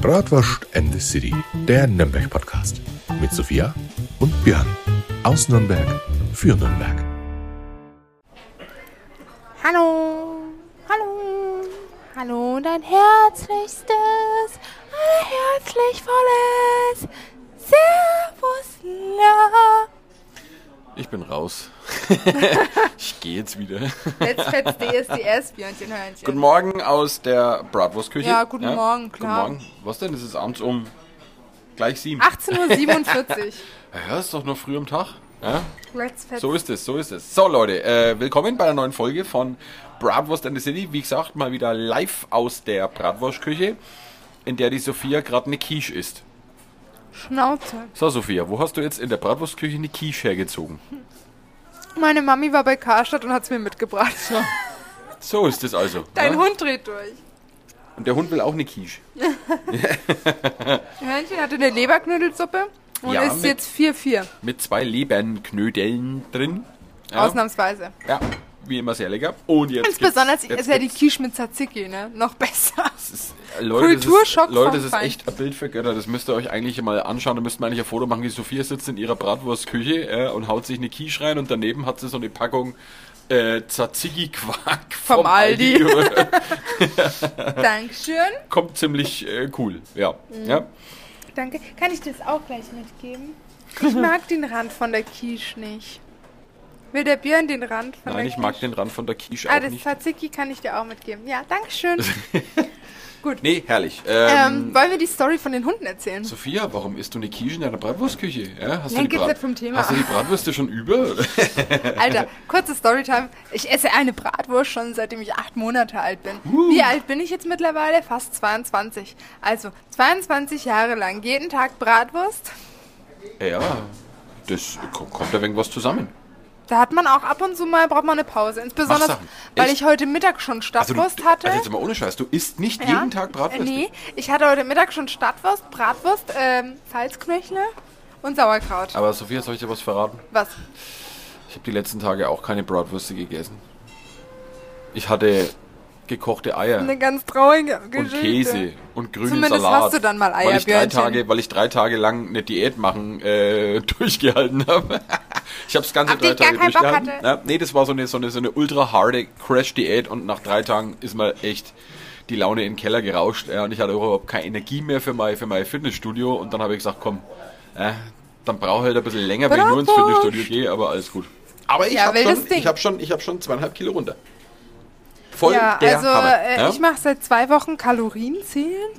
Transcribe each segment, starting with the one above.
Bratwurst and the City, der Nürnberg-Podcast. Mit Sophia und Björn. Aus Nürnberg für Nürnberg. Hallo, hallo, hallo und ein herzlichstes, allerherzlich volles Servus. Ich bin raus. ich gehe jetzt wieder. Let's Fetz DSDS, Björnchen Hörnchen. Guten Morgen aus der Bratwurstküche. Ja, guten Morgen, klar. Guten Morgen. Was denn? Es ist abends um gleich sieben. 18.47 Uhr. Ja, ist doch nur früh am Tag. Ja? Let's Fetz. So ist es, so ist es. So Leute, äh, willkommen bei einer neuen Folge von Bratwurst and the City. Wie gesagt, mal wieder live aus der Bratwurstküche, in der die Sophia gerade eine Quiche isst. Schnauze. So Sophia, wo hast du jetzt in der Bratwurstküche eine Quiche hergezogen? Meine Mami war bei Karstadt und hat's mir mitgebracht. So ist es also. Dein ja? Hund dreht durch. Und der Hund will auch eine Quiche. Hörnchen hatte eine Leberknödelsuppe und Ja, ist mit- jetzt 4-4. Mit zwei Lebernknödeln drin. Ja. Ausnahmsweise. Ja, wie immer sehr lecker. Und jetzt Ganz besonders gibt's- ist ja die Quiche mit Tzatziki, ne? Noch besser. das ist, äh, Leute, Kulturschock das ist, Leute, vom das ist echt ein Bild für Götter. Das müsst ihr euch eigentlich mal anschauen. Da müsst ihr eigentlich ein Foto machen. Die Sophia sitzt in ihrer Bratwurstküche äh, und haut sich eine Quiche rein und daneben hat sie so eine Packung äh, Tzatziki-Quark Vom Aldi. Aldi. Dankeschön. Kommt ziemlich äh, cool. Ja. Mhm. ja. Danke. Kann ich das auch gleich mitgeben? Ich mag den Rand von der Quiche nicht. Will der Björn den Rand von Nein, der ich mag den Rand von der Quiche Ah, auch das nicht. Tzatziki kann ich dir auch mitgeben. Ja, Dankeschön. Nee, herrlich. ähm, Ähm, wollen wir die Story von den Hunden erzählen? Sophia, warum isst du eine Quiche in deiner Bratwurstküche? Ja, hast, Ja, du nicht vom Thema. hast du die Bratwürste schon über? Alter, kurze Storytime. Ich esse eine Bratwurst schon seitdem ich acht Monate alt bin. Wie alt bin ich jetzt mittlerweile? Fast 22. Also 22 Jahre lang jeden Tag Bratwurst. ja, das ko- kommt da irgendwas zusammen. Da hat man auch ab und zu mal, braucht man eine Pause. Insbesondere, weil ich heute Mittag schon Also, Stadtwurst du, hatte. also jetzt mal ohne Scheiß, du isst nicht Ja. jeden Tag Bratwürste? Äh, Nee, ich hatte heute Mittag schon Stadtwurst, Bratwurst, ähm, Salzknöchle und Sauerkraut. Aber Sophia, soll ich dir was verraten? Was? Ich habe die letzten Tage auch keine Bratwürste gegessen. Ich hatte gekochte Eier Eine ganz traurige und Geschichte. Käse und grünen Zumindest Salat. hast du dann mal Eier, weil ich drei. Tage, Weil ich drei Tage lang eine Diät machen äh, durchgehalten habe. ich habe das ganze Auf drei Tage durchgehalten. hatte. Ja, nee, das war so eine, so eine, so eine ultra harde Crash-Diät und nach drei Tagen ist mal echt die Laune in den Keller gerauscht. Ja, und ich hatte überhaupt keine Energie mehr für mein, für mein Fitnessstudio und dann habe ich gesagt, komm, äh, dann brauche ich halt ein bisschen länger, wenn ich nur ins. Fitnessstudio gehe, aber alles gut. Aber ich Ja, habe schon, ich hab schon, ich hab schon zweieinhalb Kilo runter. Voll Ja, der also Hammer. äh, ja? ich mache seit zwei Wochen Kalorien zählen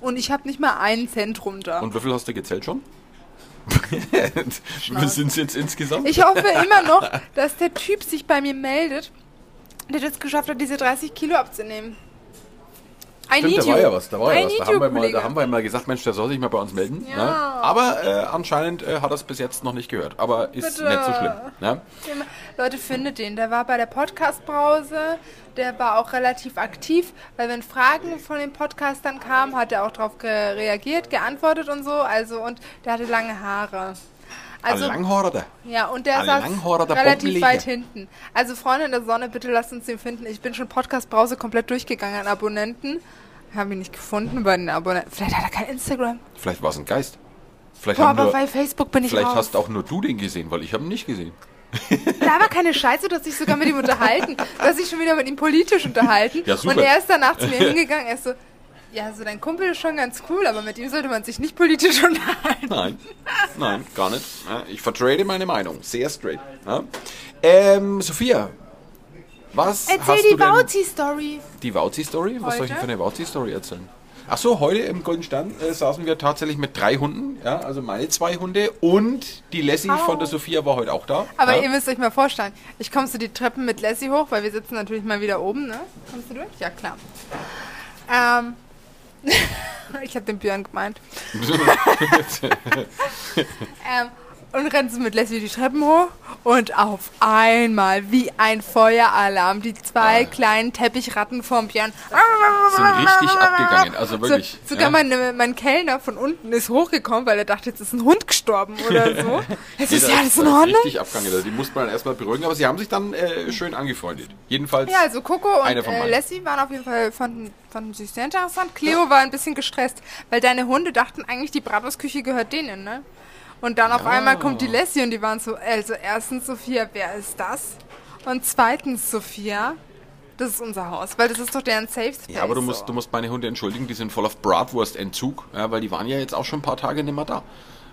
und ich habe nicht mal einen Cent runter. Und wie viel hast du gezählt schon? wie sind es jetzt insgesamt? Ich hoffe immer noch, dass der Typ sich bei mir meldet, der das geschafft hat, diese 30 Kilo abzunehmen. Stimmt, da war you. ja was, da war ja I was. need Da haben, you, wir mal, da haben wir mal gesagt, Mensch, der soll sich mal bei uns melden. Ja. Ne? Aber äh, anscheinend äh, hat er es bis jetzt noch nicht gehört. Aber ist Bitte. nicht so schlimm. Ne? Leute, findet den. Der war bei der Podcast-Brause. Der war auch relativ aktiv, weil wenn Fragen von den Podcastern kamen, hat er auch darauf reagiert, geantwortet und so. Also und der hatte lange Haare. Also Ein Langhorder. ja, und der saß relativ weit hinten. Also Freunde in der Sonne, bitte lasst uns den finden. Ich bin schon Podcast-Brause komplett durchgegangen an Abonnenten. Habe ihn nicht gefunden bei den Abonnenten. Vielleicht hat er kein Instagram. Vielleicht war es ein Geist. Vielleicht, Boah, haben aber nur, bei Facebook bin ich vielleicht raus. hast auch nur du den gesehen, weil ich habe ihn nicht gesehen. Da war keine Scheiße, du hast dich sogar mit ihm unterhalten. Du hast dich schon wieder mit ihm politisch unterhalten. Ja. Und er ist danach zu mir hingegangen, er ist so, ja, so dein Kumpel ist schon ganz cool, aber mit ihm sollte man sich nicht politisch unterhalten. Nein, nein, gar nicht. Ich vertrete meine Meinung. Sehr straight. Ähm, Sophia, was Erzähl hast die du denn... Bauzi-Story. Die Wauzi-Story? Was soll ich denn für eine Wauzi-Story erzählen? Ach so, heute im Golden Stern äh, saßen wir tatsächlich mit drei Hunden, ja, also meine zwei Hunde und die Lassie von der Sophia war heute auch da. Aber ja. ihr müsst euch mal vorstellen, ich komme so die Treppen mit Lassie hoch, weil wir sitzen natürlich mal wieder oben, ne? Kommst du durch? Ja, klar. Ähm, ich habe den Björn gemeint. ähm, und rennst mit Leslie die Treppen hoch und auf einmal wie ein Feueralarm die zwei kleinen Teppichratten vom Björn Sind richtig abgegangen, also wirklich. So, sogar ja. mein, mein Kellner von unten ist hochgekommen, weil er dachte, jetzt ist ein Hund gestorben oder so. Nee, ist ja alles in Ordnung. Richtig abgegangen. Also die musste man erstmal beruhigen, aber sie haben sich dann äh, schön angefreundet. Jedenfalls. Ja, also Coco und äh. Leslie waren auf jeden Fall fanden, fanden sie sehr interessant. Cleo war ein bisschen gestresst, weil deine Hunde dachten eigentlich, die Bratwurstküche gehört denen, ne? Und dann auf Ja. einmal kommt die Leslie und die waren so, also erstens Sophia, wer ist das? Und zweitens Sophia, das ist unser Haus, weil das ist doch deren Safe Space. Ja, aber du so. musst, du musst meine Hunde entschuldigen, die sind voll auf Bratwurstentzug, ja, weil die waren ja jetzt auch schon ein paar Tage nicht mehr da.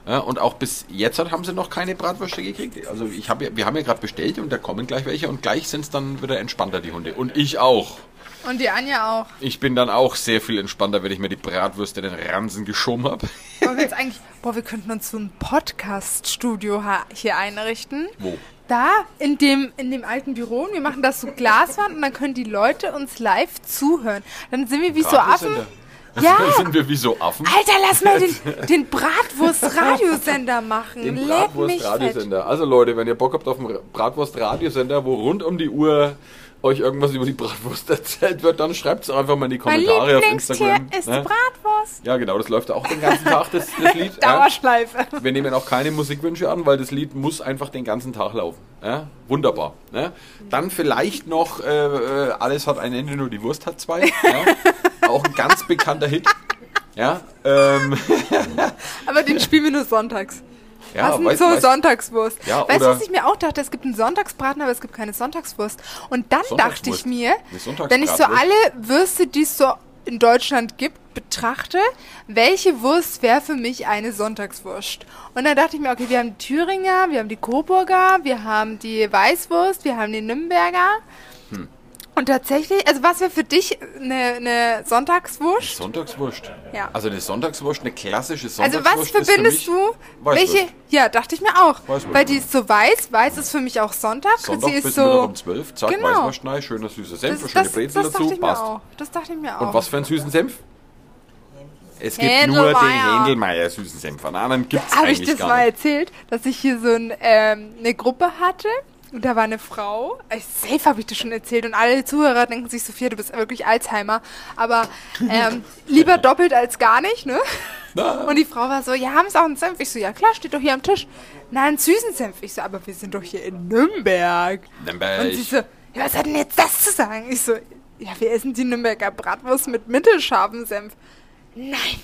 Ja, und auch bis jetzt haben sie noch keine Bratwürste gekriegt. Also ich hab ja, wir haben ja gerade bestellt und da kommen gleich welche und gleich sind es dann wieder entspannter, die Hunde. Und ich auch. Und die Anja auch. Ich bin dann auch sehr viel entspannter, wenn ich mir die Bratwürste in den Ransen geschoben habe. Wollen wir jetzt eigentlich, boah, wir könnten uns so ein Podcast-Studio hier einrichten. Wo? Da, in dem, in dem alten Büro. Und wir machen das so Glaswand und dann können die Leute uns live zuhören. Dann sind wir wie so Affen. Ja. sind wir wie so Affen? Alter, lass mal den, den Bratwurst-Radiosender machen. Den. Bratwurst-Radiosender. Also Leute, wenn ihr Bock habt auf einen Bratwurst-Radiosender, wo rund um die Uhr euch irgendwas über die Bratwurst erzählt wird, dann schreibt es einfach mal in die Mein Kommentare auf Lieblingstier Instagram. ist ne? Bratwurst. Ja, genau, das läuft auch den ganzen Tag, das, das Lied. ja. Dauerschleife. Wir nehmen auch keine Musikwünsche an, weil das Lied muss einfach den ganzen Tag laufen. Ja? Wunderbar. Ne? Dann vielleicht noch äh, äh, Alles hat ein Ende, nur die Wurst hat zwei. Ja? Auch ein ganz bekannter Hit. Ja, ähm, Aber den spielen wir nur sonntags. Ja Passend weiß- zur weiß- Sonntagswurst. Ja, weißt du, was ich mir auch dachte? Es gibt einen Sonntagsbraten, aber es gibt keine Sonntagswurst. Und dann dachte ich mir, wenn ich so alle Würste, die es so in Deutschland gibt, betrachte, welche Wurst wäre für mich eine Sonntagswurst? Und dann dachte ich mir, okay, wir haben die Thüringer, wir haben die Coburger, wir haben die Weißwurst, wir haben die Nürnberger. Und tatsächlich, also was wäre für dich eine, eine Sonntagswurst? Sonntagswurst. Ja. Also eine Sonntagswurst, eine klassische Also Sonntagswurst. was verbindest du? Weißwurst. Welche? Ja, dachte ich mir auch. Weißwurst. Weil die ist so weiß. Weiß ist für mich auch Sonntag. Sonntag Sie bis ist Mittag so. um 12. Zack, Genau. Weißwurstnei, schöner süßer Senf, Das, schöne das, Brezel das dazu, dachte ich mir passt. auch. Das dachte ich mir auch. Und was für einen süßen Senf? Es gibt Händelmeier. nur den Händelmeier süßen Senf. An anderen gibt es Habe ich das mal erzählt, dass ich hier so ein, ähm, eine Gruppe hatte? Und da war eine Frau, äh, safe habe ich das schon erzählt und alle Zuhörer denken sich, Sophia, du bist wirklich Alzheimer, aber ähm, lieber doppelt als gar nicht, ne? Und die Frau war so, ja, haben Sie auch einen Senf? Ich so, ja klar, steht doch hier am Tisch. Na, einen süßen Senf. Ich so, aber wir sind doch hier in Nürnberg. Nürnberg. Und sie so, ja, was hat denn jetzt das zu sagen? Ich so, ja, wir essen die Nürnberger Bratwurst mit mittelscharfem Senf. Nein,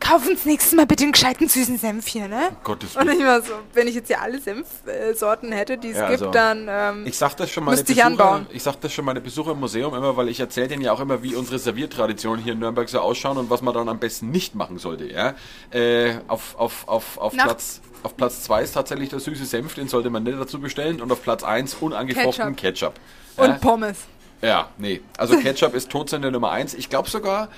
kauf uns nächstes Mal bitte einen gescheiten süßen Senf hier, ne? Gottes Und Willen. ich war so, wenn ich jetzt hier alle Senfsorten hätte, die es Ja, gibt, also, dann ähm, Ich sag das schon meine Müsste ich Besucher, anbauen. ich sag das schon meine Besucher im Museum immer, weil ich erzähle denen ja auch immer, wie unsere Serviertraditionen hier in Nürnberg so ausschauen und was man dann am besten nicht machen sollte. Ja? Äh, auf auf, auf, auf Nach- Platz auf Platz 2 ist tatsächlich der süße Senf, den sollte man nicht dazu bestellen und auf Platz 1 unangefochten Ketchup. und Ja? Pommes. Ja, nee. Also Ketchup ist Todsünde Nummer eins. Ich glaube sogar,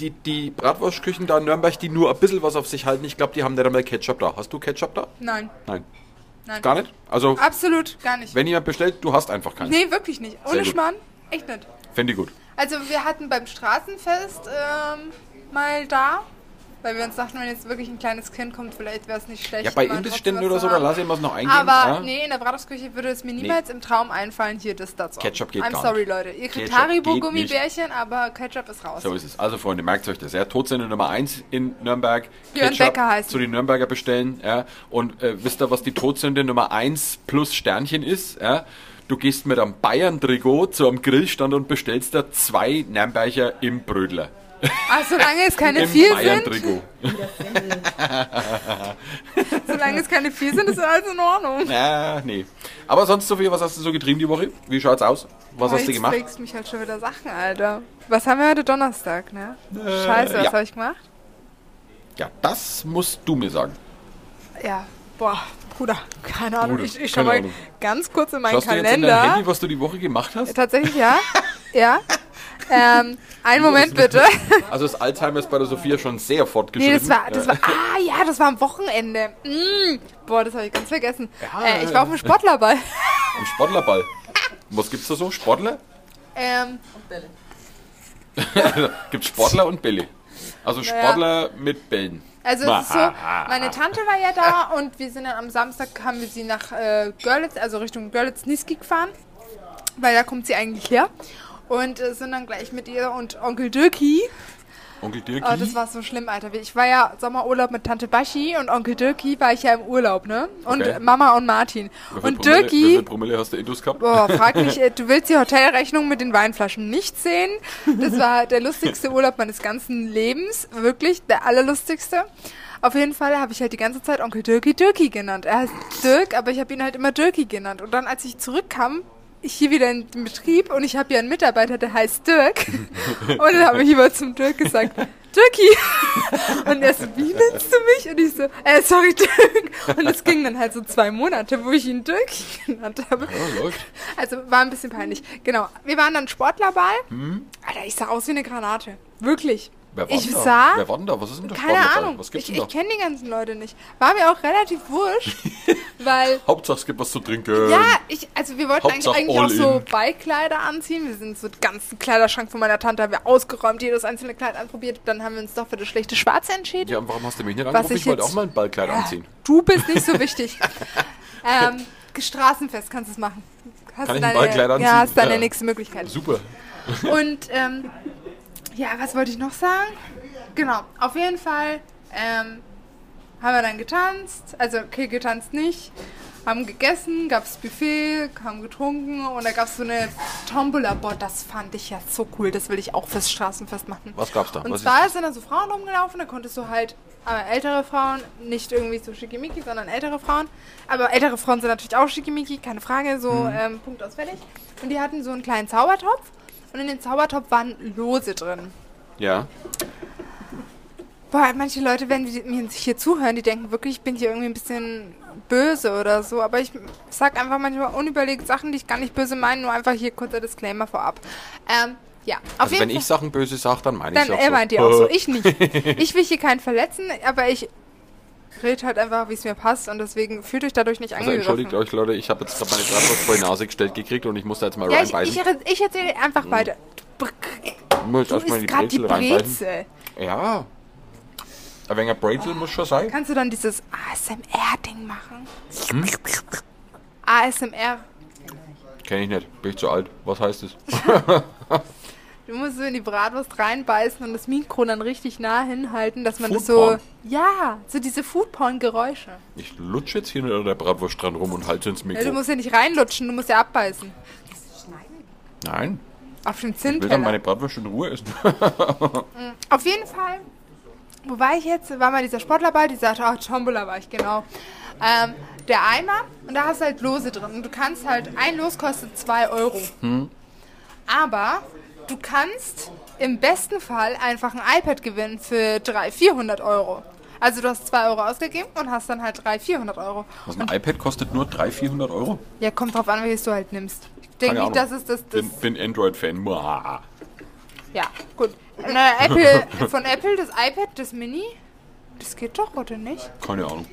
die, die Bratwurstküchen da in Nürnberg, die nur ein bisschen was auf sich halten, ich glaube, die haben nicht einmal Ketchup da. Hast du Ketchup da? Nein, Nein. nein. Gar nicht? Also, Absolut gar nicht. wenn jemand bestellt, du hast einfach keinen. Nee, wirklich nicht. Ohne. Schmarrn, echt nicht. Fände ich gut. Also wir hatten beim Straßenfest ähm, mal da, weil wir uns dachten, wenn jetzt wirklich ein kleines Kind kommt, vielleicht wäre es nicht schlecht. Ja, bei Imbissständen oder so, da lasse ich was noch eingehen. Aber ja? nee, in der Bratwurstküche würde es mir niemals im Traum einfallen, hier das dazu. Ketchup geht I'm gar sorry, nicht. Leute. Ihr kriegt Haribo-Gummibärchen, aber Ketchup ist raus. So ist es. Also Freunde, merkt euch das. Ja. Todsünde Nummer eins in Nürnberg. Björn Ketchup Becker heißt zu den Nürnberger bestellen. Ja. Und äh, wisst ihr, was die Todsünde Nummer eins plus Sternchen ist? Ja. Du gehst mit einem Bayern-Trikot zu einem Grillstand und bestellst da zwei Nürnberger im Brödler. Ah, solange es keine Im vier sind, solange es keine vier sind, ist alles in Ordnung. Na, nee. Aber sonst, Sophie, was hast du so getrieben die Woche? Wie schaut's aus? Was hast du gemacht? fragst mich halt schon wieder Sachen, Alter. Was haben wir heute Donnerstag, ne? Scheiße, was Äh, ja. habe ich gemacht? Ja, das musst du mir sagen. Ja, boah, Bruder, keine Ahnung. Bruder, ich ich schau mal Ahnung. ganz kurz in meinen Schaust du jetzt in dein Kalender. Handy, was du die Woche gemacht hast? Tatsächlich, ja. ja. Ähm, einen Moment bitte. Also das Alzheimer ist bei der Sophia schon sehr fortgeschritten. Nee, das war, das war, ah ja, das war am Wochenende. Mm, boah, das habe ich ganz vergessen. Ja, äh, ich war auf dem Sportlerball. Ein Sportlerball. Was gibt's da so? Sportler? ähm, Gibt Sportler und Bälle. Also Sportler mit Bällen. Also es ist so, meine Tante war ja da und wir sind dann am Samstag, haben wir sie nach äh, Görlitz, also Richtung Görlitz-Niski gefahren, weil da kommt sie eigentlich her. Und äh, sind dann gleich mit ihr und Onkel Dirki. Onkel Dirki? Oh, das war so schlimm, Alter. Ich war ja Sommerurlaub mit Tante Baschi und Onkel Dirki war ich ja im Urlaub, ne? Und Okay. Mama und Martin. Wie Und Promille- Wie Dirki... viel Promille hast du Intus gehabt? Boah, frag mich, du willst die Hotelrechnung mit den Weinflaschen nicht sehen. Das war der lustigste Urlaub meines ganzen Lebens. Wirklich, der allerlustigste. Auf jeden Fall habe ich halt die ganze Zeit Onkel Dirki Dirki genannt. Er heißt Dirk, aber ich habe ihn halt immer Dirki genannt. Und dann, als ich zurückkam, hier wieder in den Betrieb und ich habe ja einen Mitarbeiter, der heißt Dirk. Und dann habe ich immer zum Dirk gesagt, Dirki. Und er so, wie nennst du mich? Und ich so, äh, sorry, Dirk. Und es ging dann halt so zwei Monate, wo ich ihn Dirki genannt habe. Läuft. Also war ein bisschen peinlich. Genau. Wir waren dann Sportlerball. Alter, ich sah aus wie eine Granate. Wirklich. Wer war ich da? sah. Wer war denn da? Was ist denn der keine? Ahnung. Was gibt's ich denn da? ich kenne die ganzen Leute nicht. War mir auch relativ wurscht, weil. Hauptsache es gibt was zu trinken. Ja, ich, also wir wollten eigentlich, Hauptsache eigentlich auch all so. Ballkleider anziehen. Wir sind so den ganzen Kleiderschrank von meiner Tante haben wir ausgeräumt, jedes einzelne Kleid anprobiert. Dann haben wir uns doch für das schlechte Schwarze entschieden. Ja, und warum hast du mich nicht angerufen? ich Ich wollte auch mal ein Ballkleid anziehen. Du bist nicht so wichtig. ähm, Straßenfest kannst du es machen. Hast Kann du ich ein deine, Ballkleid anziehen? Ja, hast deine Ja. nächste Möglichkeit. Super. Und ähm, ja, was wollte ich noch sagen? Genau, auf jeden Fall ähm, haben wir dann getanzt. Also, okay, getanzt nicht. Haben gegessen, gab es Buffet, haben getrunken und da gab es so eine Tombola. Boah, das fand ich ja so cool. Das will ich auch fürs Straßenfest machen. Was gab's da? Und Was zwar sind da so Frauen rumgelaufen, da konntest du halt äh, ältere Frauen, nicht irgendwie so schickimicki, sondern ältere Frauen. Aber ältere Frauen sind natürlich auch schickimicki, keine Frage, so Mhm. ähm, Punkt aus fertig. Und die hatten so einen kleinen Zaubertopf und in dem Zaubertopf waren Lose drin. Ja. Boah, manche Leute, wenn die mir hier zuhören, die denken wirklich, ich bin hier irgendwie ein bisschen böse oder so. Aber ich sag einfach manchmal unüberlegt Sachen, die ich gar nicht böse meine, nur einfach hier kurzer Disclaimer vorab. Ähm, ja, auf Also jeden wenn Fall. ich Sachen böse sage, dann meine ich sie auch er so. meint die auch so, ich nicht. Ich will hier keinen verletzen, aber ich rede halt einfach, wie es mir passt und deswegen fühlt euch dadurch nicht Also angegriffen. entschuldigt euch Leute, ich habe jetzt gerade meine Bratwurst vor die Nase gestellt gekriegt und ich muss da jetzt mal ja, ich, reinbeißen. ich, ich erzähle einfach weiter. Du, Ich muss du erstmal in isst die gerade die Brezel. Ja. Ein wenig Brezel muss schon sein. Kannst du dann dieses ASMR-Ding machen? Hm? ASMR. Kenn ich nicht, bin ich zu alt. Was heißt es? Du musst so in die Bratwurst reinbeißen und das Mikro dann richtig nah hinhalten, dass man das so... Ja, so diese Foodporn-Geräusche. Ich lutsche jetzt hier nur an der Bratwurst dran rum und halte ins Ja, du Mikro. musst ja nicht reinlutschen, du musst ja abbeißen. Nein, Auf den ich will dann Zinnteller. meine Bratwurst in Ruhe essen. Auf jeden Fall, wo war ich jetzt? War mal dieser Sportlerball, die sagte, ach, Tombola war ich, genau. Ähm, der Eimer und da hast du halt Lose drin. Und du kannst halt, ein Los kostet 2 Euro. Aber du kannst im besten Fall einfach ein iPad gewinnen für 300, 400 Euro. Also du hast 2 Euro ausgegeben und hast dann halt 300, 400 Euro. Was, ein iPad kostet nur 300, 400 Euro? Ja, kommt drauf an, welches du halt nimmst. Ich denke nicht, dass es das... das Bin, bin Android-Fan. Ja, gut. Na, Apple, von Apple das iPad, das Mini, das geht doch, oder nicht? Keine Ahnung.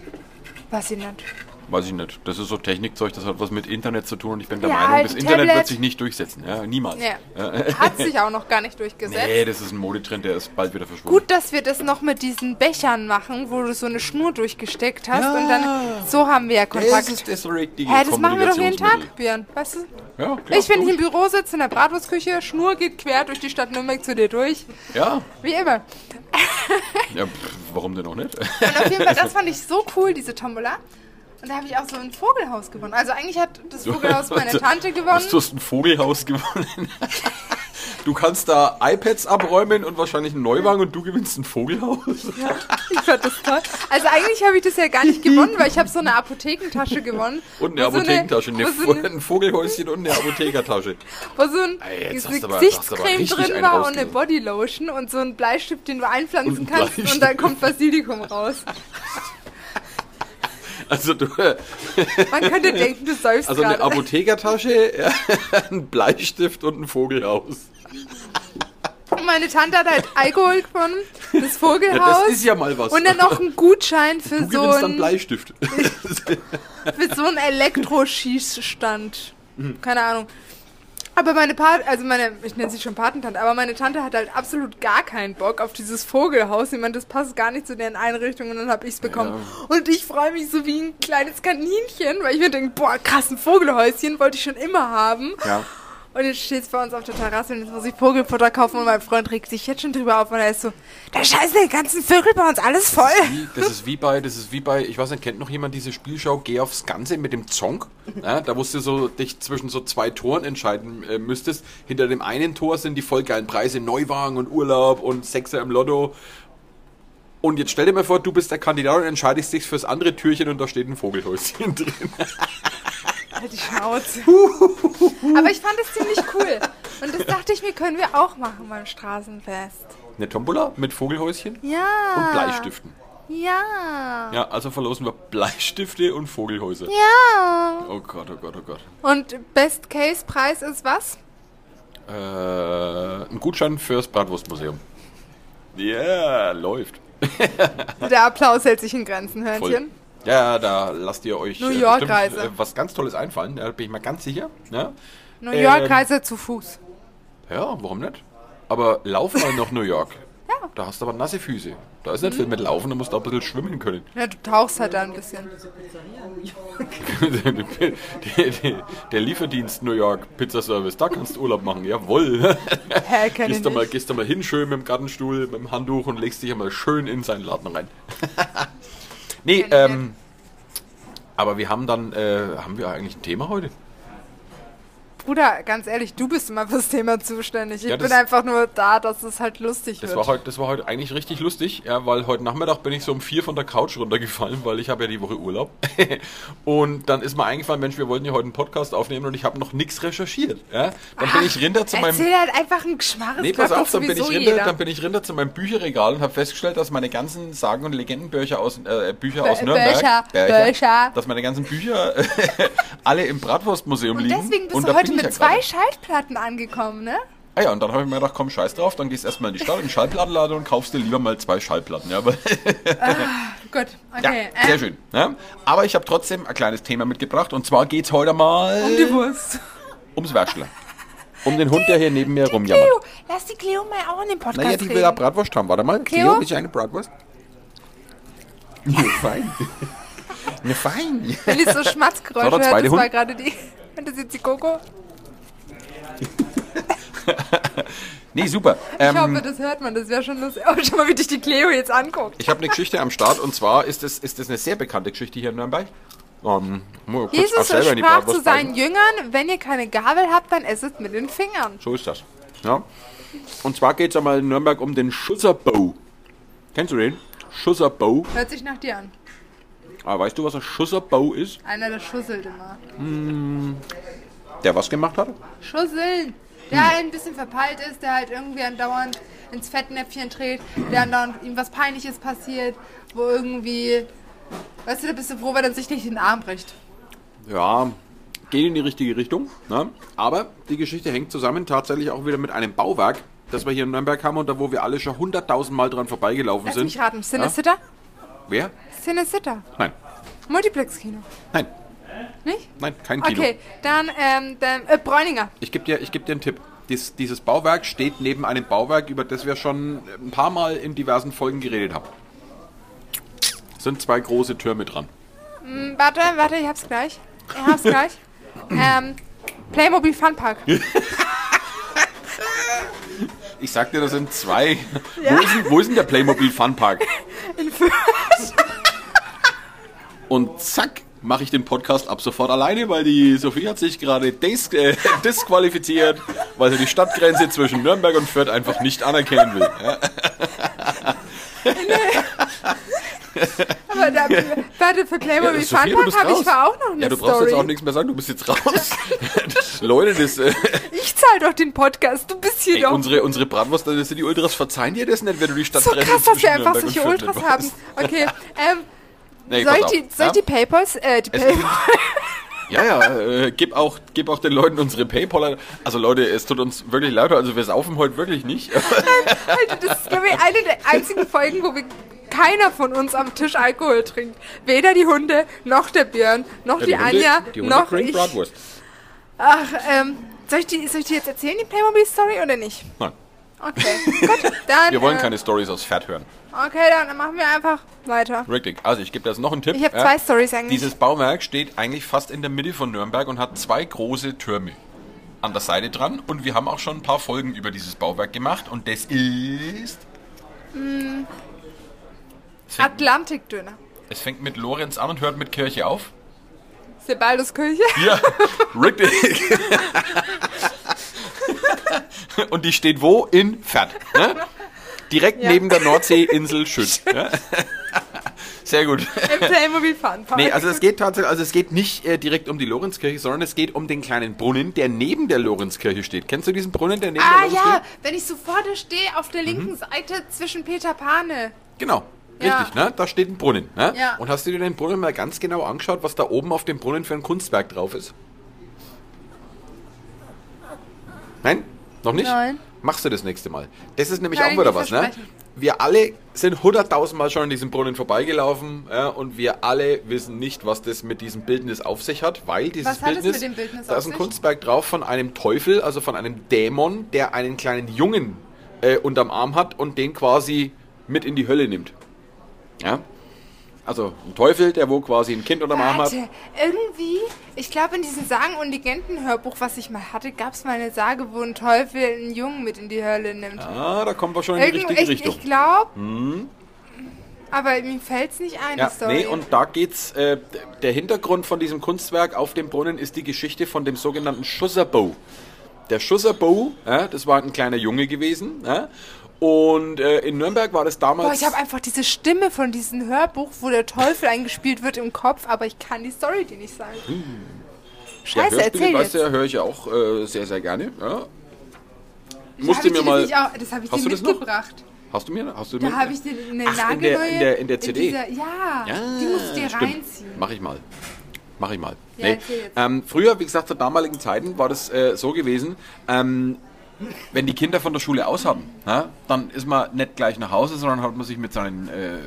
Weiß ich nicht. Weiß ich nicht. Das ist so Technikzeug, das hat was mit Internet zu tun und ich bin der Ja, Meinung, halt das ein Internet Tablet. wird sich nicht durchsetzen. Ja, niemals. Ja. Hat sich auch noch gar nicht durchgesetzt. Nee, das ist ein Modetrend, der ist bald wieder verschwunden. Gut, dass wir das noch mit diesen Bechern machen, wo du so eine Schnur durchgesteckt hast und dann so haben wir ja Kontakt. Das ist das richtige Hä, das machen wir doch jeden Tag. Björn. Weißt du? Ja, klar, ich, wenn ich im. Büro sitze in der Bratwurstküche, Schnur geht quer durch die Stadt Nürnberg zu dir durch. Ja, Wie immer. ja pff, warum denn auch nicht? Und auf jeden Fall, das fand ich so cool, diese Tombola. Und da habe ich auch so ein Vogelhaus gewonnen. Also eigentlich hat das Vogelhaus meine Tante gewonnen. Hast du hast ein Vogelhaus gewonnen? Du kannst da iPads abräumen und wahrscheinlich einen Neuwagen und du gewinnst ein Vogelhaus. Ich fand das toll. Also eigentlich habe ich das ja gar nicht gewonnen, weil ich habe so eine Apothekentasche gewonnen. Und eine wo so Apothekentasche, eine, so eine, ein Vogelhäuschen und eine Apothekertasche. wo so ein Ey, aber- Gesichtscreme drin war und eine. Bodylotion und so ein Bleistift, den du einpflanzen Und ein kannst und dann kommt Basilikum raus. Also du, Man könnte denken, du säufst also eine gerade. Apothekertasche, ja, ein Bleistift und ein Vogelhaus. Meine Tante hat halt Alkohol gewonnen, das Ja, Vogelhaus das ist ja mal was. und dann noch einen Gutschein für du so gewinnst dann ein Bleistift. für so einen Elektroschießstand. Mhm. Keine Ahnung. Aber meine Pat, also meine, ich nenne sie schon Patentante, aber meine Tante hat halt absolut gar keinen Bock auf dieses Vogelhaus. Ich meine, das passt gar nicht zu deren Einrichtung und dann habe ich es bekommen. Und ich freue mich so wie ein kleines Kaninchen, weil ich mir denke, boah, krass, ein Vogelhäuschen wollte ich schon immer haben. Ja. Und jetzt steht es bei uns auf der Terrasse und jetzt muss ich Vogelfutter kaufen und mein Freund regt sich jetzt schon drüber auf, weil er ist so, da scheißen die ganzen Vögel bei uns alles voll. Wie, das ist wie bei, das ist wie bei, ich weiß nicht, kennt noch jemand diese Spielschau Geh aufs Ganze mit dem Zonk? Ja, da musst du so dich zwischen so zwei Toren entscheiden äh, müsstest. Hinter dem einen Tor sind die voll geilen Preise, Neuwagen und Urlaub und Sechser im Lotto. Und jetzt stell dir mal vor, du bist der Kandidat und entscheidest dich fürs andere Türchen und da steht ein Vogelhäuschen drin. Halt die Schnauze. Aber ich fand es ziemlich cool. Und das dachte ich mir, können wir auch machen beim Straßenfest. Eine Tombola mit Vogelhäuschen Ja. und Bleistiften. Ja. Ja, also verlosen wir Bleistifte und Vogelhäuser. Ja. Oh Gott, oh Gott, oh Gott. Und Best Case Preis ist was? Äh, ein Gutschein fürs Bratwurstmuseum. Ja, yeah, läuft. Der Applaus hält sich in Grenzen, Voll. Ja, da lasst ihr euch New äh, York bestimmt, Reise. äh, was ganz Tolles einfallen. Da bin ich mir ganz sicher. Ja, New York Ähm, Reise zu Fuß. ja warum nicht? Aber lauf mal nach New York. Ja. Da hast du aber nasse Füße. Da ist nicht viel mit Laufen, da musst du auch ein bisschen schwimmen können. Ja, du tauchst halt da ein bisschen. der, der, der Lieferdienst New York Pizzaservice, da kannst du Urlaub machen. Jawohl. Hä, kenn ich Gehst du, mal, gehst du mal hin, schön mit dem Gartenstuhl, mit dem Handtuch und legst dich einmal schön in seinen Laden rein. Nee, ähm, aber wir haben dann, äh, haben wir eigentlich ein Thema heute? Bruder, ganz ehrlich, du bist immer fürs Thema zuständig. Ich Ja, bin einfach nur da, dass es halt lustig Das wird. war, heute, das war heute eigentlich richtig lustig, ja, weil heute Nachmittag bin ich so um vier von der Couch runtergefallen, weil ich habe ja die Woche Urlaub. und dann ist mir eingefallen, Mensch, wir wollten ja heute einen Podcast aufnehmen und ich habe noch nichts recherchiert. Ja. Dann bin ich runter zu meinem... Erzähl halt einfach einen Geschmarres. Nee, pass auf, dann bin, ich jeder. dann bin ich runter zu meinem Bücherregal und habe festgestellt, dass meine ganzen Sagen- und Legendenbücher aus, äh, Bücher aus Nürnberg, Bücher, Bücher. dass meine ganzen Bücher alle im Bratwurstmuseum liegen. deswegen bist und du da bin ich mit ja zwei gerade. Schallplatten angekommen, ne? Ah ja, und dann habe ich mir gedacht, komm, scheiß drauf, dann gehst erstmal in die Stadt, in den Schallplattenladen und kaufst dir lieber mal zwei Schallplatten. Ja, aber, Gut, ja okay. sehr äh, schön. Ja. Aber ich habe trotzdem ein kleines Thema mitgebracht und zwar geht's heute mal Um die Wurst. ums Wäschler. Um den Hund, der hier neben mir rumjammert. Cleo, lass die Cleo mal auch in den Podcast Naja, die will ja Bratwurst haben. Warte mal. Cleo? Cleo, du eine Bratwurst? Ja, fein. Ja, fein. Wenn ich so Schmatzgeräusche So, hört, das war gerade die... Das ist jetzt die Coco. Nee, super. Ich Ähm, hoffe, das hört man. Das wäre schon lustig. Oh, schau mal, wie dich die Cleo jetzt anguckt. ich habe eine Geschichte am Start und zwar ist es ist das eine sehr bekannte Geschichte hier in Nürnberg. Ähm, kurz auch Jesus sprach zu seinen. Jüngern, wenn ihr keine Gabel habt, dann esset mit den Fingern. So ist das. Ja. Und zwar geht es einmal in Nürnberg um den Schusserbau. Kennst du den? Schusserbau. Hört sich nach dir an. Ah, weißt du, was ein Schusserbau ist? Einer, der schusselt immer. Der was gemacht hat? Schusseln. Der Hm. ein bisschen verpeilt ist, der halt irgendwie andauernd ins Fettnäpfchen dreht, der andauernd ihm was Peinliches passiert, wo irgendwie... Weißt du, da bist du froh, wenn er sich nicht den Arm bricht. Ja, geht in die richtige Richtung. Ne? Aber die Geschichte hängt zusammen tatsächlich auch wieder mit einem Bauwerk, das wir hier in Nürnberg haben und da wo wir alle schon hunderttausend Mal dran vorbeigelaufen Lass sind. mich raten. Ja? Cinesitter? Wer? Cinesitter. Nein. Multiplex-Kino. Nein. Nicht? Nein, kein Kino. Okay, dann, ähm, dann äh, Bräuninger. Ich gebe dir, ich geb dir einen Tipp. Dies, dieses Bauwerk steht neben einem Bauwerk, über das wir schon ein paar Mal in diversen Folgen geredet haben. Es sind zwei große Türme dran. Hm, Warte, warte, ich hab's gleich. Ich hab's gleich. ähm, Playmobil Funpark. Ich sag dir, das sind zwei. Wo, ist denn, wo ist denn der Playmobil Funpark? In Fürth. Und zack, mache ich den Podcast ab sofort alleine, weil die Sophie hat sich gerade dis äh, disqualifiziert, weil sie die Stadtgrenze zwischen Nürnberg und Fürth einfach nicht anerkennen will. Ja? Aber da, warte, für Playmobil du Funpark bist habe ich zwar auch noch eine Ja, du brauchst Story. jetzt auch nichts mehr sagen, du bist jetzt raus. Leute, das, äh, Ich zahl doch den Podcast, du bist hier ey, doch. unsere, unsere Bratwurst, das sind die Ultras, verzeihen dir das nicht, wenn du die so Stadtgrenze krass, dass wir einfach solche Ultras haben. Okay, ähm, Nee, soll, ich auf, die, soll ja? ich die Paypals, äh, die Es Paypals, Ja, ja, äh, gib, auch, gib auch den Leuten unsere Paypal. Also Leute, es tut uns wirklich leid, also wir saufen heute wirklich nicht. Alter, das ist, glaube ich, eine der einzigen Folgen, wo wir keiner von uns am Tisch Alkohol trinkt. Weder die Hunde, noch der Björn, noch die, Hunde- Anja, die Hunde noch ich. Bratwurst. Ach, ähm, Soll ich, die, soll ich die jetzt erzählen, die Playmobil-Story, oder nicht? Nein. Okay, gut. Dann, Wir wollen äh, keine Stories aus Pferd hören. Okay, dann machen wir einfach weiter. Richtig. Also ich gebe dir jetzt noch einen Tipp. Ich habe zwei Stories eigentlich. Dieses Bauwerk steht eigentlich fast in der Mitte von Nürnberg und hat zwei große Türme an der Seite dran. Und wir haben auch schon ein paar Folgen über dieses Bauwerk gemacht. Und das ist... Fängt, Atlantikdöner. es fängt mit Lorenz an und hört mit Kirche auf. Sebalduskirche. Ja, richtig. Und die steht wo? In Pferd. Ne? Direkt Ja. neben der Nordseeinsel Schütt. Ja? Sehr gut. Playmobil Funpark. Nee, also es geht tatsächlich, also es geht nicht äh, direkt um die Lorenzkirche, sondern es geht um den kleinen Brunnen, der neben der Lorenzkirche steht. Kennst du diesen Brunnen, der neben Ah der Lorenzkirche? ja, wenn ich so vor dir stehe, auf der linken Seite zwischen Peter Pane. Genau. Ja. Richtig, ne? Da steht ein Brunnen. Ne? Ja. Und hast du dir den Brunnen mal ganz genau angeschaut, was da oben auf dem Brunnen für ein Kunstwerk drauf ist? Nein? Noch nicht? Nein. Machst du das nächste Mal. Das ist nämlich Kann auch wieder was, ne? Wir alle sind hunderttausendmal schon an diesem Brunnen vorbeigelaufen ja, und wir alle wissen nicht, was das mit diesem Bildnis auf sich hat, weil dieses Bildnis, mit dem Bildnis da ist ein sich? Kunstwerk drauf von einem Teufel, also von einem Dämon, der einen kleinen Jungen äh, unterm Arm hat und den quasi mit in die Hölle nimmt. Ja? Also ein Teufel, der wo quasi ein Kind unterm Arm hat. Irgendwie, ich glaube in diesem Sagen- und Legenden-Hörbuch, was ich mal hatte, gab es mal eine Sage, wo ein Teufel einen Jungen mit in die Hölle nimmt. Ah, da kommen wir schon in die Irgend- richtige ich, Richtung. ich glaube, aber mir fällt es nicht ein, Ja, die Story. nee, und da geht's, äh, der Hintergrund von diesem Kunstwerk auf dem Brunnen ist die Geschichte von dem sogenannten Schusserbo. Der Schusserbo, ja, das war ein kleiner Junge gewesen, ja, und äh, in Nürnberg war das damals... Boah, ich habe einfach diese Stimme von diesem Hörbuch, wo der Teufel eingespielt wird im Kopf, aber ich kann die Story dir nicht sagen. ja, Scheiße, Hörspiele, erzähl weißt jetzt. du, höre ich ja auch äh, sehr, sehr gerne. Ja. Musste mir mal... auch- das habe ich Hast dir du das noch? mitgebracht. Hast du mir? Hast du Da habe ich dir eine Ach, in der- in der- in der CD. dieser, ja, die musst du dir stimmt. reinziehen. Mach ich mal. Mach ich mal. Ja, jetzt. Ähm, früher, wie gesagt, zu damaligen Zeiten war das äh, so gewesen, ähm, wenn die Kinder von der Schule aus hatten, ja, dann ist man nicht gleich nach Hause, sondern hat man sich mit seinen äh,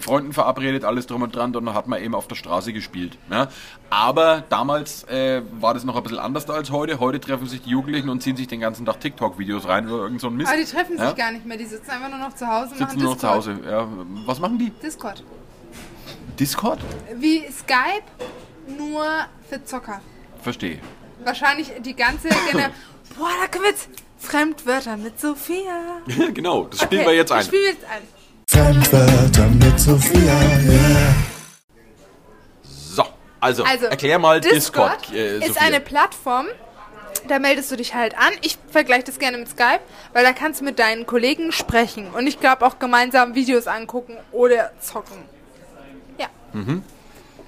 Freunden verabredet, alles drum und dran, und dann hat man eben auf der Straße gespielt. Ja. Aber damals äh, war das noch ein bisschen anders als heute. Heute treffen sich die Jugendlichen und ziehen sich den ganzen Tag TikTok-Videos rein oder irgend so ein Mist. Aber die treffen sich ja. gar nicht mehr, die sitzen einfach nur noch zu Hause und Sitzen nur noch zu. Hause. Ja. Was machen die? Discord. Discord? Wie Skype, nur für Zocker. Verstehe. Wahrscheinlich die ganze Generation. Boah, da können wir jetzt Fremdwörter mit Sophia. genau, das spielen wir jetzt ein. Das spielen wir jetzt ein. Fremdwörter mit Sophia, yeah. So, also, Also, erklär mal Discord, Discord. äh, ist eine Plattform, da meldest du dich halt an. Ich vergleiche das gerne mit Skype, weil da kannst du mit deinen Kollegen sprechen und ich glaube auch gemeinsam Videos angucken oder zocken. Ja.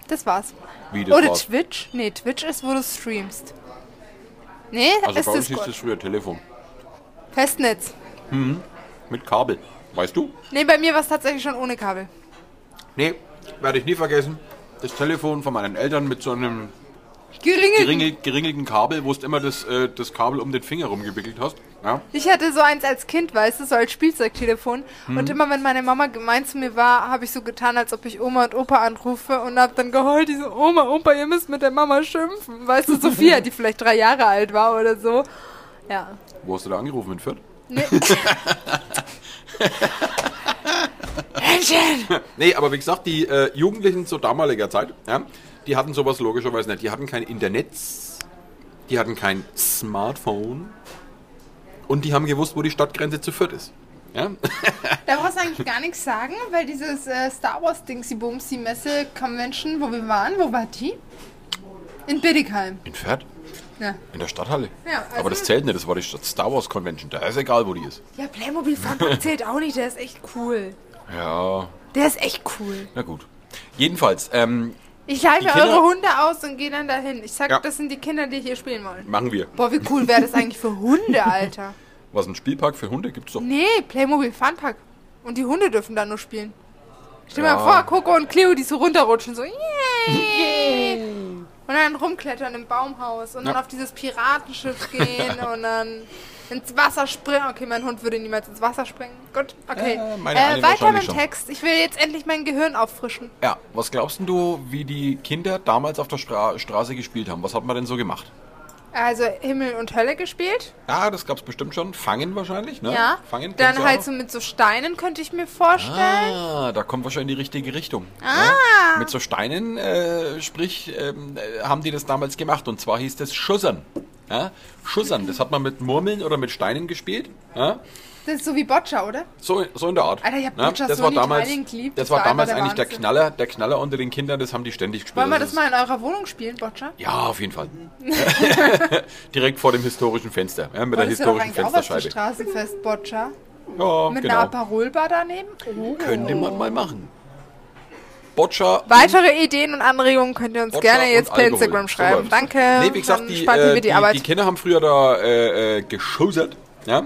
Das war's. Mhm. Wie das oder war's? Twitch? Nee, Twitch ist, wo du streamst. Nee, Also ist bei uns hieß Discord. das früher Telefon. Festnetz. Mit Kabel. Weißt du? Nee, bei mir war es tatsächlich schon ohne Kabel. Nee, werde ich nie vergessen. Das Telefon von meinen Eltern mit so einem Geringelt. geringel, geringelten Kabel, wo du immer das, äh, das Kabel um den Finger rumgewickelt hast. Ja? Ich hatte so eins als Kind, weißt du, so als Spielzeugtelefon. Mhm. Und immer wenn meine Mama gemein zu mir war, habe ich so getan, als ob ich Oma und Opa anrufe und habe dann geheult, die so, Oma, Opa, ihr müsst mit der Mama schimpfen. Weißt du, Sophia, die vielleicht drei Jahre alt war oder so. Ja. Wo hast du da angerufen? In Fürth? Nee. Händchen! Nee, aber wie gesagt, die äh, Jugendlichen zu damaliger Zeit, ja, die hatten sowas logischerweise nicht. Die hatten kein Internet, die hatten kein Smartphone und die haben gewusst, wo die Stadtgrenze zu Fürth ist. Ja? Da brauchst du eigentlich gar nichts sagen, weil dieses äh, Star Wars Dingsy Bumsy Messe Convention, wo wir waren, wo war die? In Biddigheim. In Fürth? Ja. In der Stadthalle? Ja, also- aber das zählt nicht, das war die Star Wars Convention. Da ist egal, wo die ist. Ja, Playmobil Funpark zählt auch nicht, der ist echt cool. Ja, Der ist echt cool. na gut. Jedenfalls, ähm, Ich leihe eure Hunde aus und gehe dann dahin. Ich sag, Ja. das sind die Kinder, die hier spielen wollen. machen wir. Boah, wie cool wäre das eigentlich für Hunde, Alter. Was, ein Spielpark für Hunde gibt's doch. Nee, Playmobil Funpark. Und die Hunde dürfen da nur spielen. Stell dir Ja. mal vor, Coco und Cleo, die so runterrutschen, so. Yay! Und dann rumklettern im Baumhaus und dann Ja. auf dieses Piratenschiff gehen und dann ins Wasser springen. Okay, mein Hund würde niemals ins Wasser springen. Gut, okay. Äh, meine äh, weiter mit dem. Text. Ich will jetzt endlich mein Gehirn auffrischen. Ja, was glaubst du, wie die Kinder damals auf der Stra Straße gespielt haben? Was hat man denn so gemacht? Also Himmel und Hölle gespielt. Ja, das gab's bestimmt schon. Fangen wahrscheinlich, ne? Ja. Fangen. Dann halt auch so mit so Steinen könnte ich mir vorstellen. Ah, da kommt wahrscheinlich in die richtige Richtung. Ah. Ja? Mit so Steinen, äh, sprich, ähm, äh, haben die das damals gemacht. Und zwar hieß das Schussern. Ja? Schussern, das hat man mit Murmeln oder mit Steinen gespielt. Ja? Das ist so wie Boccia, oder? So, so in der Art. Alter, ich hab Ja, Boccia das so war damals, geliebt. Das Das war damals der eigentlich der. Knaller, der Knaller unter den Kindern, das haben die ständig gespielt. Wollen wir Also das mal in eurer Wohnung spielen, Boccia? Ja, auf jeden Fall. Direkt vor dem historischen Fenster, ja, mit der ja doch historischen Fensterscheibe. Straßenfest, Boccia. Ja, Mit genau. einer Parolbar daneben. Oh. Könnte man mal machen. Boccia. Weitere Ideen und Anregungen könnt ihr uns Wodka gerne jetzt per. Instagram So schreiben. läuft's. Danke. Nee, wie gesagt, die, äh, die, die, Arbeit. die Kinder haben früher da äh, äh, geschussert. Ja?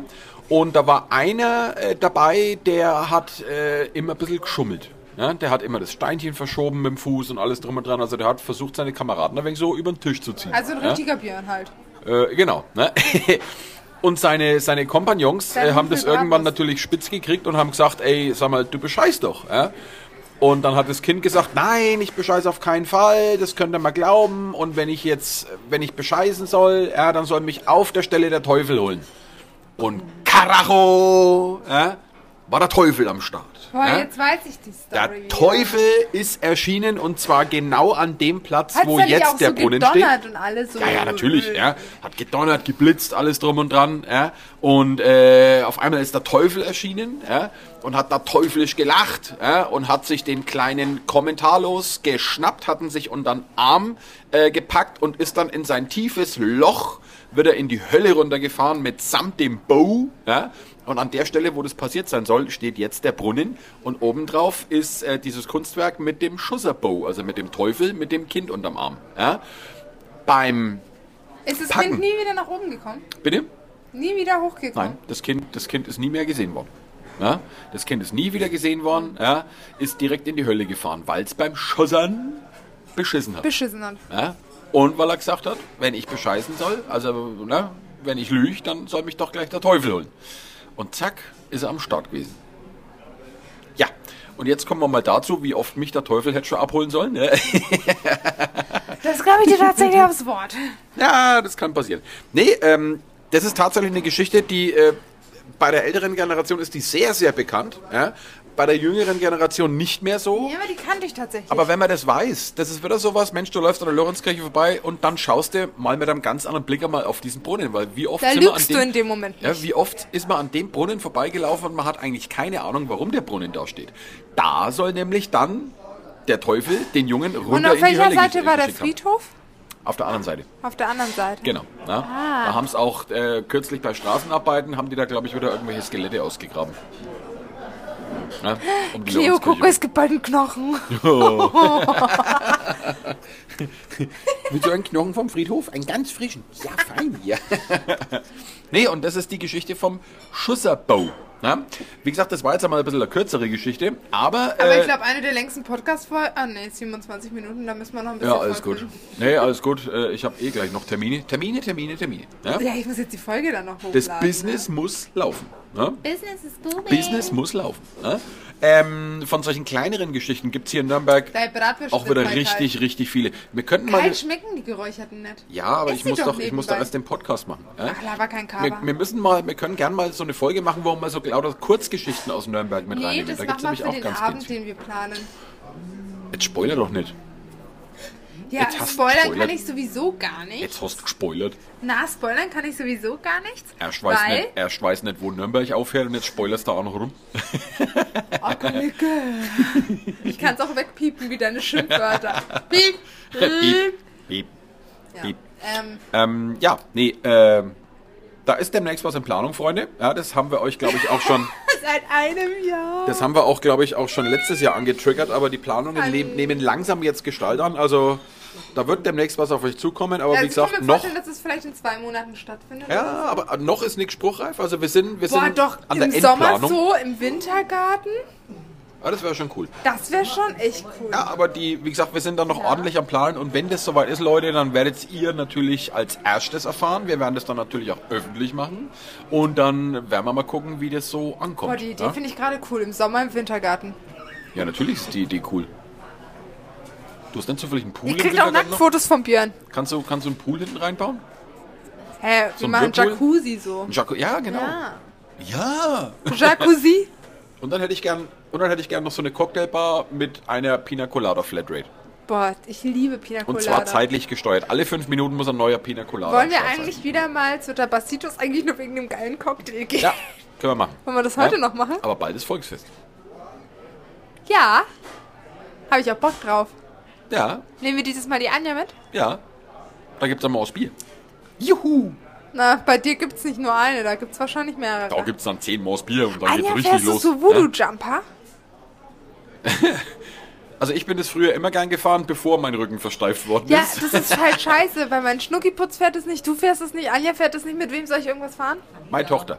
Und da war einer äh, dabei, der hat äh, immer ein bisschen geschummelt. Ja? Der hat immer das Steinchen verschoben mit dem Fuß und alles drum und dran. Also der hat versucht, seine Kameraden ein wenig so über den Tisch zu ziehen. also ein ja? richtiger Björn halt. Äh, genau. Ne? Und seine, seine Kompagnons äh, haben das irgendwann natürlich spitz gekriegt und haben gesagt, ey, sag mal, du bescheißt doch. Ja? Und dann hat das Kind gesagt, nein, ich bescheiße auf keinen Fall, das könnt ihr mal glauben. Und wenn ich jetzt, wenn ich bescheißen soll, ja, dann soll mich auf der Stelle der Teufel holen. Und Karacho, ja, war der Teufel am Start. Boah, ja? jetzt weiß ich die Der Story. Teufel ist erschienen und zwar genau an dem Platz, Hat's wo jetzt der so Brunnen steht. gedonnert und alles so. Ja, ja, natürlich. Ja. Hat gedonnert, geblitzt, alles drum und dran. Ja. Und äh, auf einmal ist der Teufel erschienen ja, und hat da teuflisch gelacht ja, und hat sich den kleinen kommentarlos geschnappt, hatten sich unter den Arm äh, gepackt und ist dann in sein tiefes Loch wieder in die Hölle runtergefahren mit samt dem Bow. Ja. Und an der Stelle, wo das passiert sein soll, steht jetzt der Brunnen und obendrauf ist äh, dieses Kunstwerk mit dem Schusserbow, also mit dem Teufel, mit dem Kind unterm Arm. Ja. Beim Ist das Packen. Kind nie wieder nach oben gekommen? Bitte? Nie wieder hochgekommen? Nein, das Kind, das kind ist nie mehr gesehen worden. Ja? Das Kind ist nie wieder gesehen worden, ja? ist direkt in die Hölle gefahren, weil es beim Schossern beschissen hat. Beschissen hat. Ja? Und weil er gesagt hat, wenn ich bescheißen soll, also ne, wenn ich lüge, dann soll mich doch gleich der Teufel holen. Und zack, ist er am Start gewesen. Ja, und jetzt kommen wir mal dazu, wie oft mich der Teufel hätte schon abholen sollen. Ne? Das glaube ich dir tatsächlich aufs Wort. Ja, das kann passieren. Nee, ähm, das ist tatsächlich eine Geschichte, die äh, bei der älteren Generation ist die sehr, sehr bekannt. Ja? Bei der jüngeren Generation nicht mehr so. Ja, aber die kannte ich tatsächlich. Aber wenn man das weiß, das ist wieder sowas, Mensch, du läufst an der Lorenzkirche vorbei und dann schaust du mal mit einem ganz anderen Blick einmal auf diesen Brunnen, weil wie oft da sind wir an lügst dem, du in dem Moment nicht. ja, wie oft ist man an dem Brunnen vorbeigelaufen und man hat eigentlich keine Ahnung, warum der Brunnen da steht. Da soll nämlich dann der Teufel den Jungen runter Und auf in die welcher Seite war der haben. Friedhof? Auf der anderen Seite. Auf der anderen Seite. Genau. Ja. Ah. Da haben es auch äh, kürzlich bei Straßenarbeiten, haben die da, glaube ich, wieder irgendwelche Skelette ausgegraben. Ja, um Cleo, guck, es gibt bald einen Knochen. Willst du einen Knochen vom Friedhof? Einen ganz frischen. Ja, fein. Ja. nee, und das ist die Geschichte vom Schusserbau. Ja? Wie gesagt, das war jetzt einmal ein bisschen eine kürzere Geschichte, aber... Aber äh, ich glaube, eine der längsten Podcasts-Folgen. Ah, ne, 27 Minuten, da müssen wir noch ein bisschen. ja, alles gut. vollfüllen. Nee, alles gut. Äh, Ich habe eh gleich noch Termine. Termine, Termine, Termine. Ja? Ja, ich muss jetzt die Folge dann noch hochladen. Das Business muss laufen. Ja? Business is booming. Business muss laufen. Ja? Ähm, von solchen kleineren Geschichten gibt es hier in Nürnberg auch wieder mal richtig, richtig viele. Wir könnten Kalt. mal... Schmecken die geräucherten nicht. Ja, aber ich muss doch ich muss doch erst den Podcast machen. Ja? Ach, laber kein Wir, Kaber. wir müssen mal, wir können gerne mal so eine Folge machen, wo wir mal so lauter Kurzgeschichten aus Nürnberg mit Nee, reinnehmen. das Da gibt's wir nämlich auch den ganz Abend, viel. den wir planen. Jetzt spoiler doch nicht. Ja, Jetzt hast du spoilern gespoilert. kann ich sowieso gar nicht. Jetzt hast du gespoilert. Na, spoilern kann ich sowieso gar nichts. Erst weiß, weil, nicht, erst weiß nicht, wo Nürnberg aufhört und jetzt spoilerst du auch noch rum. Ackerlicke. Ich kann es auch wegpiepen wie deine Schimpfwörter. Piep, Piep, piep. piep, Ja. piep. Ähm, Ähm, ja, nee, ähm, da ist demnächst was in Planung, Freunde. Ja, das haben wir euch, glaube ich, auch schon, seit einem Jahr. das haben wir auch, glaube ich, auch schon letztes Jahr angetriggert, aber die Planungen An- nehmen, nehmen langsam jetzt Gestalt an. Also, da wird demnächst was auf euch zukommen, aber wie also ich gesagt, mir noch, vorstellen, dass es vielleicht in zwei Monaten stattfindet. ja, so. aber noch ist nichts spruchreif. Also, wir sind, wir Boah, sind doch, an der im Sommer so, im Wintergarten, Ja, das wäre schon cool. das wäre schon echt cool. Ja, aber die, wie gesagt, wir sind dann noch ordentlich am Plan und wenn das soweit ist, Leute, dann werdet ihr natürlich als erstes erfahren. Wir werden das dann natürlich auch öffentlich machen und dann werden wir mal gucken, wie das so ankommt. Boah, die Idee ja? finde ich gerade cool, im Sommer im Wintergarten. ja, natürlich ist die Idee cool. Du hast dann zufällig einen Pool Ihr im kriegt auch? Nacktfotos von Björn. Kannst du, kannst du einen Pool hinten reinbauen? Hä, So wir machen Whirlpool? Jacuzzi so. Jacu ja, genau. Ja. Ja. Jacuzzi? Und dann hätte ich gern, und dann hätte ich gern noch so eine Cocktailbar mit einer Pina Colada Flatrate. Boah, ich liebe Pina Und Colada. zwar zeitlich gesteuert. Alle fünf Minuten muss ein neuer Pina Colada Wollen wir eigentlich wieder mal zu Tabacitos eigentlich nur wegen dem geilen Cocktail gehen? Sein. Ja, können wir machen. Wollen wir das heute ja? noch machen? Aber bald ist Volksfest. Ja. Habe ich auch Bock drauf. Ja, Nehmen wir dieses Mal die Anja mit? ja. Da gibt es mal aus Bier. Juhu! Na, bei dir gibt's nicht nur eine, da gibt's wahrscheinlich mehrere. Da gibt es dann zehn Maus Bier und dann geht's Anja, richtig fährst du los. so Voodoo-Jumper? Also ich bin das früher immer gern gefahren, bevor mein Rücken versteift worden Ja, ist. das ist halt scheiße, weil mein Schnuckiputz fährt es nicht, du fährst es nicht, Anja fährt es nicht. Mit wem soll ich irgendwas fahren? Meine Tochter.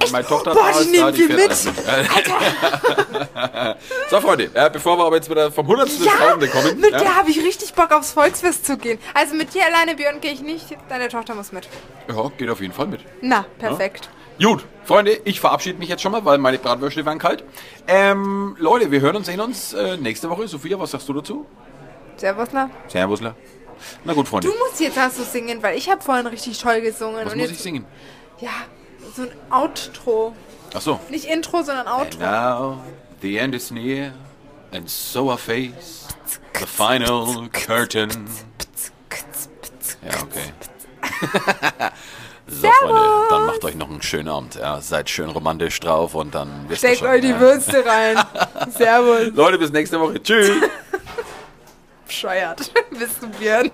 Wenn meine Tochter Boah, die nehmen wir mit. alles so, Freunde, äh, bevor wir aber jetzt wieder vom Hundertsten ins Tausende kommen. mit ja, der habe ich richtig Bock aufs Volksfest zu gehen. Also mit dir alleine, Björn, gehe ich nicht, deine Tochter muss mit. ja, geht auf jeden Fall mit. Na, perfekt. Gut, Freunde, ich verabschiede mich jetzt schon mal, weil meine Bratwürste waren kalt. Ähm, Leute, wir hören und sehen uns äh, nächste Woche. Sophia, was sagst du dazu? Servus, na. Servusler. Na gut, Freunde. Du musst jetzt hast du singen, weil ich habe vorhin richtig toll gesungen. was und muss jetzt, ich singen? Ja, so ein Outro. Ach so. Nicht Intro, sondern Outro. Now the end is near, and so I face the final curtain. Ja, okay. so, Freunde, dann macht euch noch einen schönen Abend. Ja, seid schön romantisch drauf und dann wisst Steckt euch die. Würste rein. Servus. Leute, bis nächste Woche. Tschüss. Bescheuert. Bist du Björn?